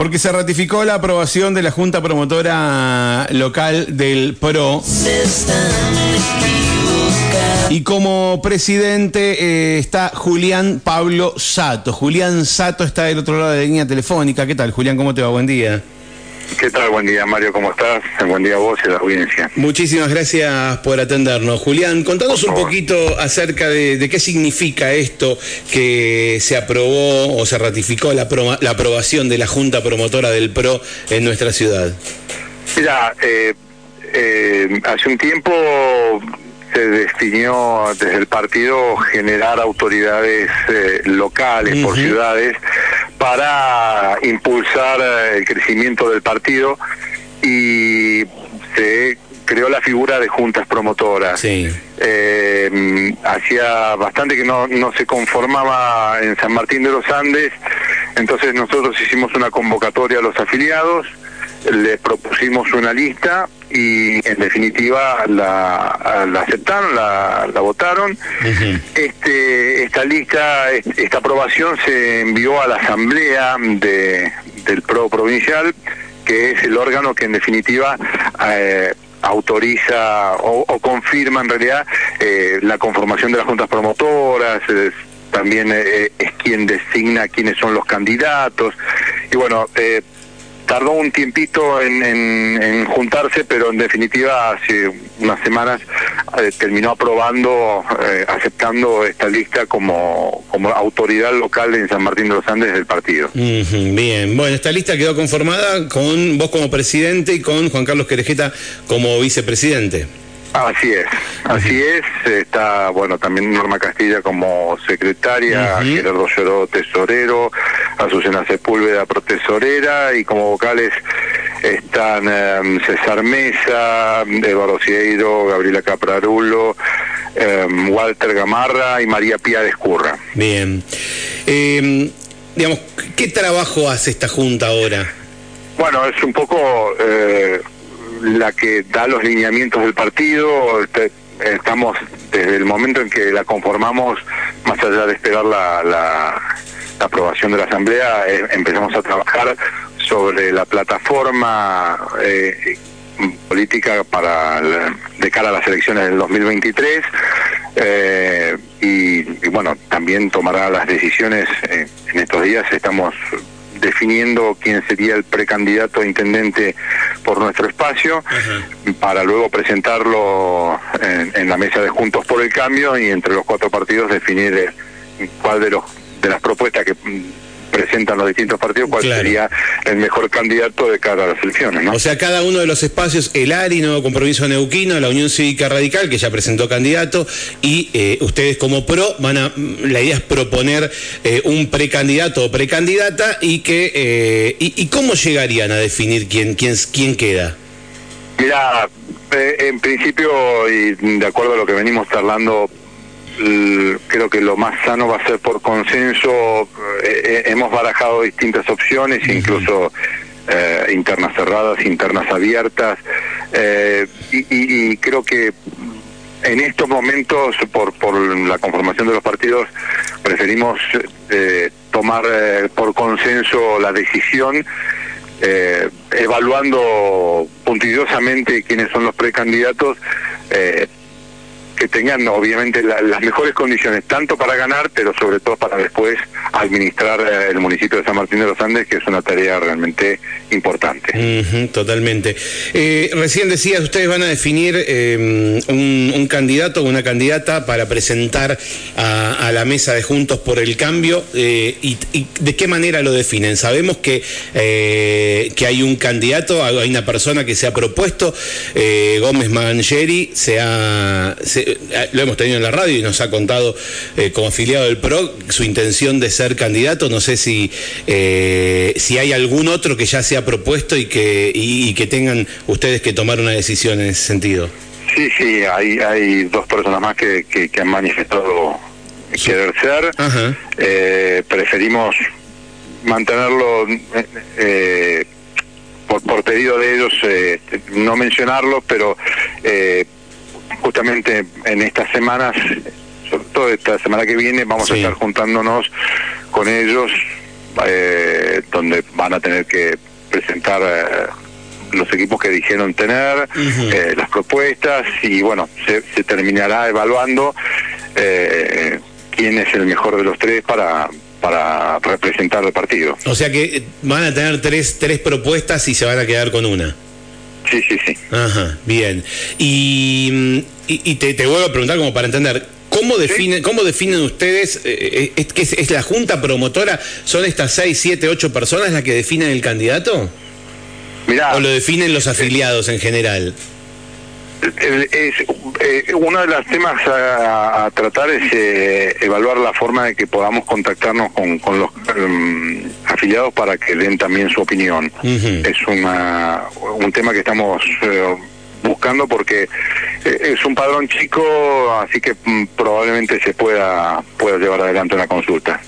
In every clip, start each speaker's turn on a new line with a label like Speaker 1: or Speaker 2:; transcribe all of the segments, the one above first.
Speaker 1: Porque se ratificó la aprobación de la Junta Promotora Local del PRO. Y como presidente eh, está Julián Pablo Sato. Julián Sato está del otro lado de la línea telefónica. ¿Qué tal, Julián? ¿Cómo te va? Buen día.
Speaker 2: ¿Qué tal? Buen día, Mario. ¿Cómo estás? Buen día a vos y a la audiencia.
Speaker 1: Muchísimas gracias por atendernos. Julián, contanos un poquito acerca de, qué significa esto que se aprobó o se ratificó la, la aprobación de la Junta Promotora del PRO en nuestra ciudad.
Speaker 2: Mira, eh, eh, hace un tiempo se definió desde el partido generar autoridades eh, locales por ciudades para impulsar eh, el crecimiento del partido y se creó la figura de juntas promotoras. Eh, hacía bastante que no, no se conformaba en San Martín de los Andes, entonces nosotros hicimos una convocatoria a los afiliados, les propusimos una lista y en definitiva la, la aceptaron, la, la votaron. este, esta lista, esta aprobación se envió a la asamblea de, del PRO provincial, que es el órgano que en definitiva eh, autoriza o, confirma en realidad eh, la conformación de las juntas promotoras. también eh, es quien designa quiénes son los candidatos y bueno eh, tardó un tiempito en, juntarse, pero en definitiva hace unas semanas eh, terminó aprobando, eh, aceptando esta lista como, como autoridad local en San Martín de los Andes del partido.
Speaker 1: bien, bueno, esta lista quedó conformada con vos como presidente y con Juan Carlos Querejeta como vicepresidente.
Speaker 2: Así es, así es. Está, bueno, también Norma Castilla como secretaria, Gerardo Lloró tesorero, Azucena Sepúlveda protesorera y como vocales están em, César Mesa, Eduardo Cieiro, Gabriela Caprarulo, em, Walter Gamarra y María Pía Descurra.
Speaker 1: Bien. Em, digamos, ¿qué trabajo hace esta Junta ahora?
Speaker 2: Bueno, es un poco... La que da los lineamientos del partido. Este, estamos desde el momento en que la conformamos, más allá de esperar la, la, aprobación de la Asamblea, eh, empezamos a trabajar sobre la plataforma eh, política para de cara a las elecciones del 2023 eh, y, y, bueno también tomará las decisiones en estos días estamos definiendo quién sería el precandidato a intendente por nuestro espacio, para luego presentarlo en, la mesa de Juntos por el Cambio y entre los cuatro partidos definir eh, cuál de los de las propuestas que presentan los distintos partidos cuál sería el mejor candidato de cara a las elecciones. ¿no?
Speaker 1: O sea, cada uno de los espacios, el ARI, Nuevo Compromiso Neuquino, la Unión Cívica Radical, que ya presentó candidato, y eh, ustedes como PRO, van a, la idea es proponer eh, un precandidato o precandidata y que eh, y, cómo llegarían a definir quién, quién, quién queda.
Speaker 2: Mira, en principio, y de acuerdo a lo que venimos charlando creo que lo más sano va a ser por consenso. Eh, eh, hemos barajado distintas opciones, incluso eh, internas cerradas, internas abiertas, y, creo que en estos momentos, por, por la conformación de los partidos, preferimos tomar por consenso la decisión. evaluando puntilosamente quiénes son los precandidatos, que tengan obviamente las mejores condiciones, tanto para ganar, pero sobre todo para después administrar eh, el municipio de San Martín de los Andes, que es una tarea realmente importante.
Speaker 1: totalmente. Eh, recién decías, ustedes van a definir em, un, candidato o una candidata para presentar a, la mesa de Juntos por el Cambio. Eh, y, de qué manera lo definen? Sabemos que, que hay un candidato, hay una persona que se ha propuesto, Gómez Mangeri, se ha... lo hemos tenido en la radio y nos ha contado eh, como afiliado del PRO su intención de ser candidato. No sé si, eh, si hay algún otro que ya se ha propuesto y que, y, que tengan ustedes que tomar una decisión en ese sentido.
Speaker 2: Sí, sí, hay, hay dos personas más que, que, han manifestado querer ser. preferimos mantenerlo por, por pedido de ellos, no mencionarlo, pero justamente en estas semanas, sobre todo esta semana que viene, vamos a estar juntándonos con ellos eh, donde van a tener que presentar los equipos que dijeron tener, las propuestas y bueno, se, se terminará evaluando quién es el mejor de los tres para para representar el partido.
Speaker 1: O sea que van a tener tres, tres propuestas y se van a quedar con una.
Speaker 2: Sí, sí, sí.
Speaker 1: Ajá, bien. Y, y, te, vuelvo a preguntar como para entender, ¿Cómo definen, ¿Cómo definen ustedes, eh, eh, es, es, la junta promotora, son estas seis, siete, ocho personas las que definen el candidato? ¿O lo definen los afiliados en general?
Speaker 2: Es, eh, uno de los temas a, tratar es eh, evaluar la forma de que podamos contactarnos con, con los em, afiliados para que den también su opinión. Es una, un tema que estamos eh, buscando porque es un padrón chico, así que mm, probablemente se pueda, pueda llevar adelante una consulta.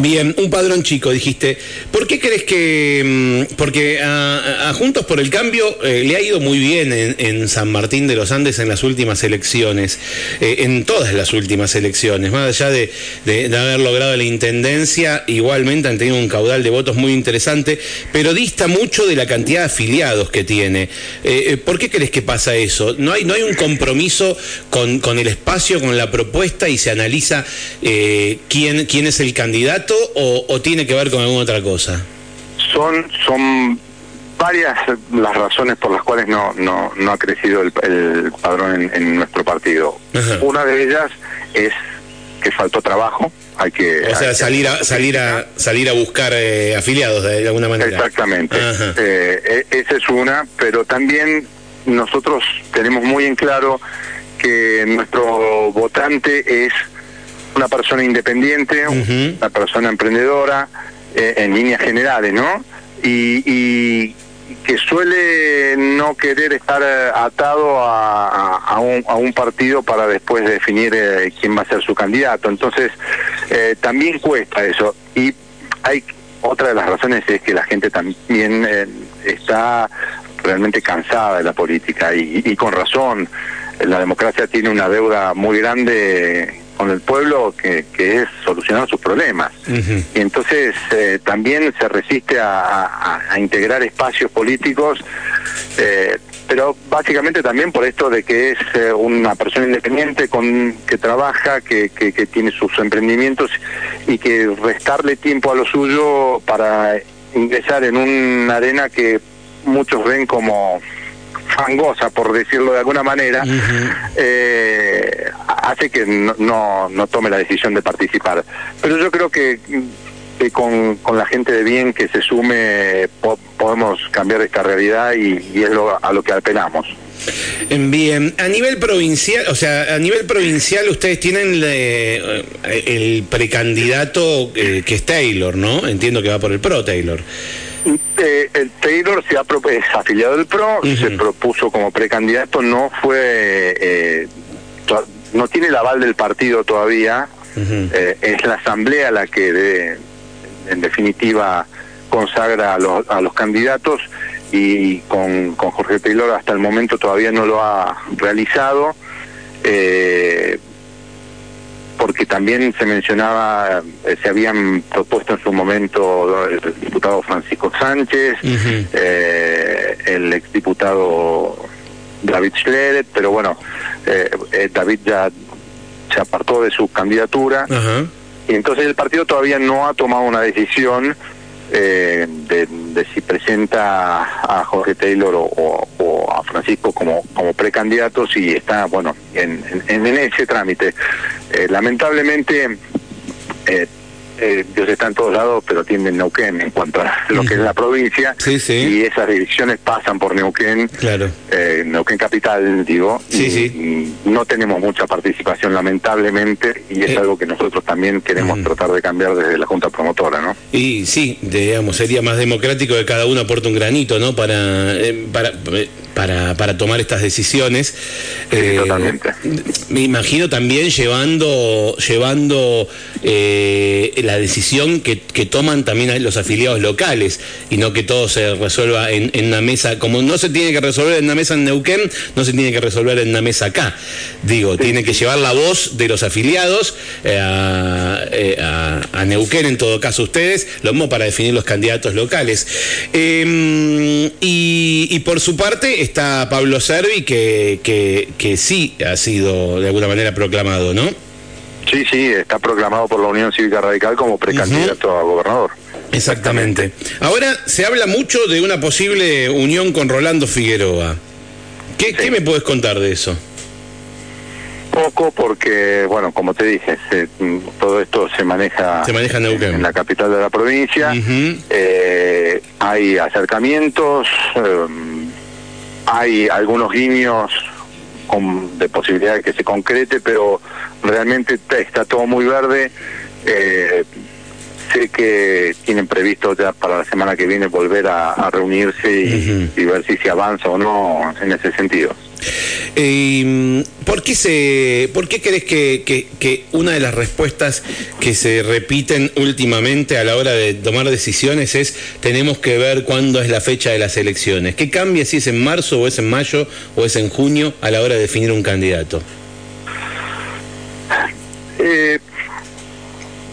Speaker 1: Bien, un padrón chico, dijiste. ¿Por qué crees que.? Mm, porque a, Juntos por el Cambio eh, le ha ido muy bien en, San Martín de los Andes en las últimas elecciones, eh, en todas las últimas elecciones, más allá de, haber logrado la intendencia, igualmente han tenido un caudal de votos muy interesante, pero dista mucho de la cantidad de afiliados que tiene. Eh, ¿Por qué crees que pasa eso? ¿No hay, no hay un compromiso con, con el espacio, con la propuesta y se analiza quién, quién es el candidato? O, tiene que ver con alguna otra cosa?
Speaker 2: Son, son varias las razones por las cuales no, no, no ha crecido el, padrón en, nuestro partido. Una de ellas es que faltó trabajo. Hay que,
Speaker 1: o sea, salir a, salir a salir a buscar eh, afiliados de, alguna manera.
Speaker 2: Exactamente. Eh, e, esa es una, pero también nosotros tenemos muy en claro que nuestro votante es una persona independiente, una persona emprendedora, eh, en líneas generales, ¿no? Y, que suele no querer estar eh, atado a, un, partido para después definir eh, quién va a ser su candidato. Entonces, también cuesta eso. Y hay otra de las razones es que la gente también está realmente cansada de la política y, y con razón. La democracia tiene una deuda muy grande con el pueblo que, que es solucionar sus problemas. Y entonces eh, también se resiste a, integrar espacios políticos, eh, pero básicamente también por esto de que es eh, una persona independiente con que trabaja, que, que, que tiene sus emprendimientos y que restarle tiempo a lo suyo para ingresar en una arena que muchos ven como fangosa, por decirlo de alguna manera, eh, hace que no, no, tome la decisión de participar. Pero yo creo que, con, con, la gente de bien que se sume podemos cambiar esta realidad y, es lo, a lo que apelamos.
Speaker 1: Bien, a nivel provincial, o sea, a nivel provincial ustedes tienen eh, el precandidato eh, que es Taylor, ¿no? Entiendo que va por el pro Taylor.
Speaker 2: Eh, el Taylor se ha es afiliado del PRO, se propuso como precandidato, no fue, eh, no tiene el aval del partido todavía, eh, es la asamblea la que en definitiva consagra a los, a los candidatos y con, con Jorge Taylor hasta el momento todavía no lo ha realizado. Eh, porque también se mencionaba, eh, se habían propuesto en su momento el diputado Francisco Sánchez, eh, el exdiputado David Schledet, pero bueno, eh, David ya se apartó de su candidatura. Y entonces el partido todavía no ha tomado una decisión eh, de, si presenta a Jorge Taylor o, a Francisco como, como precandidatos y está, bueno, en, en, ese trámite. Eh, lamentablemente, eh, eh, Dios está en todos lados, pero tiene Neuquén en cuanto a lo que es la provincia. Y esas direcciones pasan por Neuquén,
Speaker 1: claro.
Speaker 2: eh, Neuquén Capital, digo. y, no tenemos mucha participación, lamentablemente, y es eh. algo que nosotros también queremos tratar de cambiar desde la Junta Promotora, ¿no?
Speaker 1: Y sí, digamos, sería más democrático que cada uno aporte un granito, ¿no? Para, eh, para para, para tomar estas decisiones.
Speaker 2: Totalmente.
Speaker 1: Me imagino también llevando, llevando eh, la decisión que, que, toman también los afiliados locales y no que todo se resuelva en, en, una mesa, como no se tiene que resolver en una mesa en Neuquén, no se tiene que resolver en una mesa acá. Digo, tiene que llevar la voz de los afiliados eh, a, a, Neuquén, en todo caso ustedes, lo mismo para definir los candidatos locales. Em, y, y por su parte, está Pablo Servi, que, que, que, sí ha sido de alguna manera proclamado, ¿no?
Speaker 2: Sí, sí, está proclamado por la Unión Cívica Radical como precandidato uh -huh. a gobernador.
Speaker 1: Exactamente. Ahora se habla mucho de una posible unión con Rolando Figueroa. ¿Qué, sí. ¿qué me puedes contar de eso?
Speaker 2: Poco porque, bueno, como te dije, se, todo esto se maneja,
Speaker 1: se maneja en,
Speaker 2: en, la capital de la provincia. Uh -huh. eh, hay acercamientos. Eh, hay algunos guiños con, de posibilidad de que se concrete, pero realmente está todo muy verde. Eh, sé que tienen previsto ya para la semana que viene volver a, a reunirse y, uh -huh. y, ver si se avanza o no en ese sentido.
Speaker 1: Eh, ¿por, qué se, ¿Por qué crees que, que, que, una de las respuestas que se repiten últimamente a la hora de tomar decisiones es tenemos que ver cuándo es la fecha de las elecciones? ¿Qué cambia si es en marzo o es en mayo o es en junio a la hora de definir un candidato?
Speaker 2: Eh,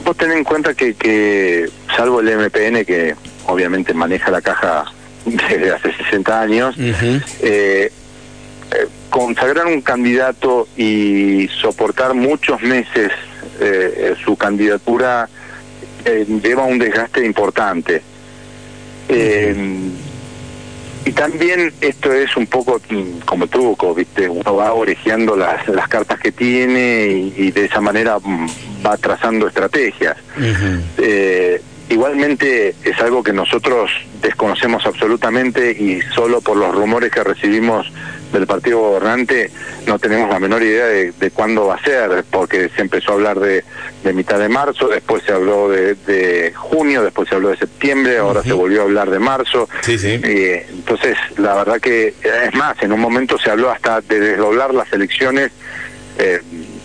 Speaker 2: vos ten en cuenta que, que salvo el MPN que obviamente maneja la caja desde hace 60 años, uh -huh. eh, consagrar un candidato y soportar muchos meses eh, su candidatura eh, lleva un desgaste importante. Eh, y también esto es un poco como truco, ¿viste? Uno va orejeando las, las cartas que tiene y, y de esa manera va trazando estrategias. Uh -huh. Igualmente es algo que nosotros desconocemos absolutamente y solo por los rumores que recibimos del partido gobernante no tenemos la menor idea de, de, cuándo va a ser, porque se empezó a hablar de, de mitad de marzo, después se habló de, de, junio, después se habló de septiembre, ahora uh -huh. se volvió a hablar de marzo.
Speaker 1: Sí, sí.
Speaker 2: Eh, entonces, la verdad que, es más, en un momento se habló hasta de desdoblar las elecciones, eh,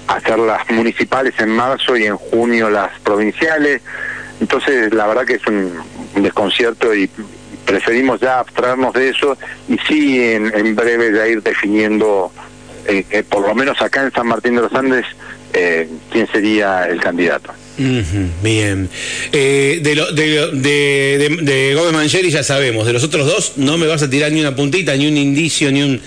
Speaker 2: hacer las municipales en marzo y en junio las provinciales. Entonces, la verdad que es un, un desconcierto y preferimos ya abstraernos de eso y sí en, en breve ya ir definiendo, eh, eh, por lo menos acá en San Martín de los Andes, eh, quién sería el candidato.
Speaker 1: Uh -huh, bien. Eh, de, lo, de, de, de, de, Gómez Mancheri ya sabemos. De los otros dos no me vas a tirar ni una puntita, ni un indicio, ni un...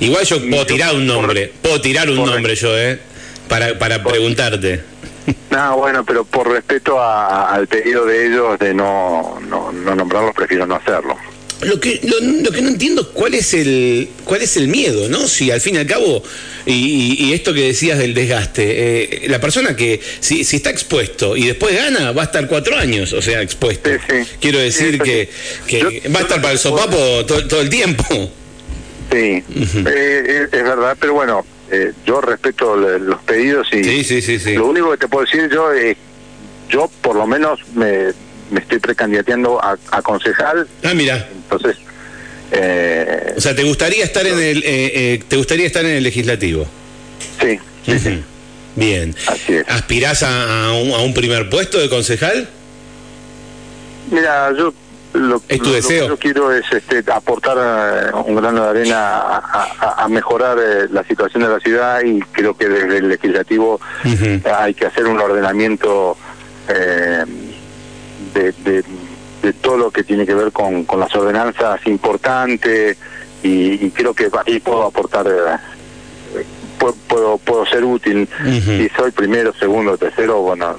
Speaker 1: Igual yo puedo tirar un nombre. Puedo tirar un nombre yo, ¿eh? Para, para preguntarte.
Speaker 2: No, bueno, pero por respeto a, al pedido de ellos de no, no, no nombrarlos, prefiero no hacerlo.
Speaker 1: Lo que, lo, lo, que no entiendo cuál es el cuál es el miedo, ¿no? Si al fin y al cabo, y, y esto que decías del desgaste, eh, la persona que si, si, está expuesto y después gana, va a estar cuatro años, o sea, expuesto.
Speaker 2: Sí, sí.
Speaker 1: Quiero decir sí, que, que yo, va a estar para el sopapo todo, todo el tiempo.
Speaker 2: Sí, uh -huh. eh, es verdad, pero bueno, eh, yo respeto los pedidos y
Speaker 1: sí, sí, sí, sí.
Speaker 2: lo único que te puedo decir yo es, yo por lo menos me, me estoy precandidateando a, a, concejal.
Speaker 1: Ah, mira.
Speaker 2: Entonces, eh,
Speaker 1: o sea, te gustaría estar en el, eh, eh, te gustaría estar en el legislativo.
Speaker 2: Sí, sí, uh -huh.
Speaker 1: Bien.
Speaker 2: Así es.
Speaker 1: ¿Aspirás a, a, un, a un primer puesto de concejal?
Speaker 2: Mira, yo lo,
Speaker 1: ¿Es tu
Speaker 2: lo,
Speaker 1: deseo?
Speaker 2: Lo que yo quiero es este, aportar uh, un grano de arena a, a, a mejorar uh, la situación de la ciudad y creo que desde el legislativo uh -huh. hay que hacer un ordenamiento eh, de, de, de, todo lo que tiene que ver con, con las ordenanzas importante y, y, creo que ahí puedo aportar eh, puedo, puedo, puedo ser útil uh -huh. si soy primero, segundo, tercero, bueno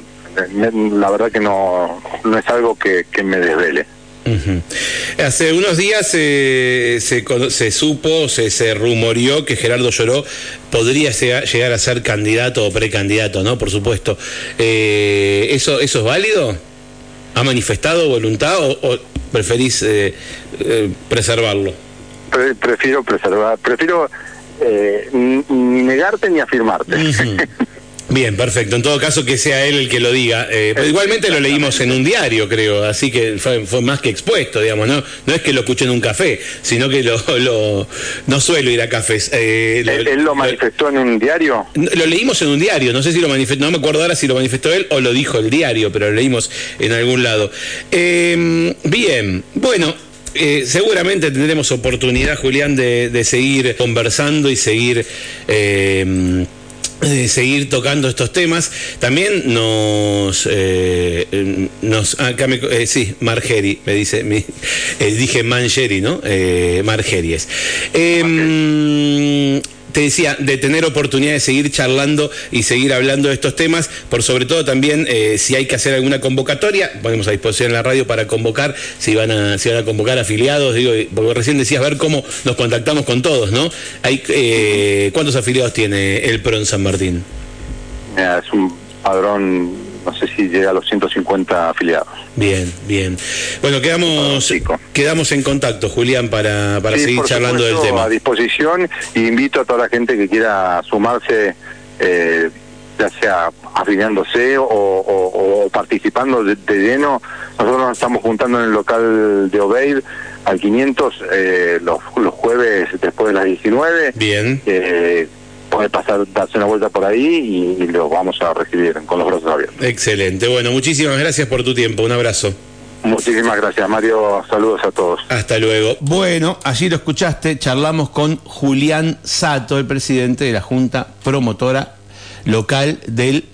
Speaker 2: la verdad que no, no es algo que, que me desvele.
Speaker 1: Uh -huh. Hace unos días eh, se, se, supo, se, se, rumoreó que Gerardo Lloró podría llegar a ser candidato o precandidato, ¿no? Por supuesto. Eh, ¿eso, ¿Eso es válido? ¿Ha manifestado voluntad o, o preferís eh, eh preservarlo?
Speaker 2: Pre prefiero preservar, prefiero eh, ni negarte ni afirmarte. Uh -huh.
Speaker 1: Bien, perfecto. En todo caso, que sea él el que lo diga. Eh, igualmente lo leímos en un diario, creo, así que fue, más que expuesto, digamos, ¿no? No es que lo escuché en un café, sino que lo, no suelo ir a cafés.
Speaker 2: Eh, ¿Él, lo manifestó en un diario?
Speaker 1: Lo leímos en un diario, no sé si lo manifestó, no me acuerdo ahora si lo manifestó él o lo dijo el diario, pero lo leímos en algún lado. Em, bien, bueno, eh, seguramente tendremos oportunidad, Julián, de, de, seguir conversando y seguir eh, seguir tocando estos temas. También nos, eh, nos acá me, eh, sí, Margeri, me dice, eh, dije Mancheri, ¿no? Eh, Margeri es. Em, te decía, de tener oportunidad de seguir charlando y seguir hablando de estos temas, por sobre todo también eh, si hay que hacer alguna convocatoria, ponemos a disposición en la radio para convocar, si van a, si van a convocar afiliados, digo, porque recién decías ver cómo nos contactamos con todos, ¿no? Hay, eh, ¿Cuántos afiliados tiene el PRO San Martín?
Speaker 2: Es un padrón no sé si llega a los 150 afiliados.
Speaker 1: Bien, bien. Bueno, quedamos, quedamos en contacto, Julián, para, para seguir charlando del tema.
Speaker 2: A disposición y invito a toda la gente que quiera sumarse, eh, ya sea afiliándose o, participando de, lleno. Nosotros nos estamos juntando en el local de Obeid al 500 eh, los, los jueves después de las 19.
Speaker 1: Bien.
Speaker 2: Eh, puede pasar, darse una vuelta por ahí y, lo vamos a recibir con los brazos abiertos.
Speaker 1: Excelente. Bueno, muchísimas gracias por tu tiempo. Un abrazo.
Speaker 2: Muchísimas gracias, Mario. Saludos a todos.
Speaker 1: Hasta luego. Bueno, allí lo escuchaste. Charlamos con Julián Sato, el presidente de la Junta Promotora Local del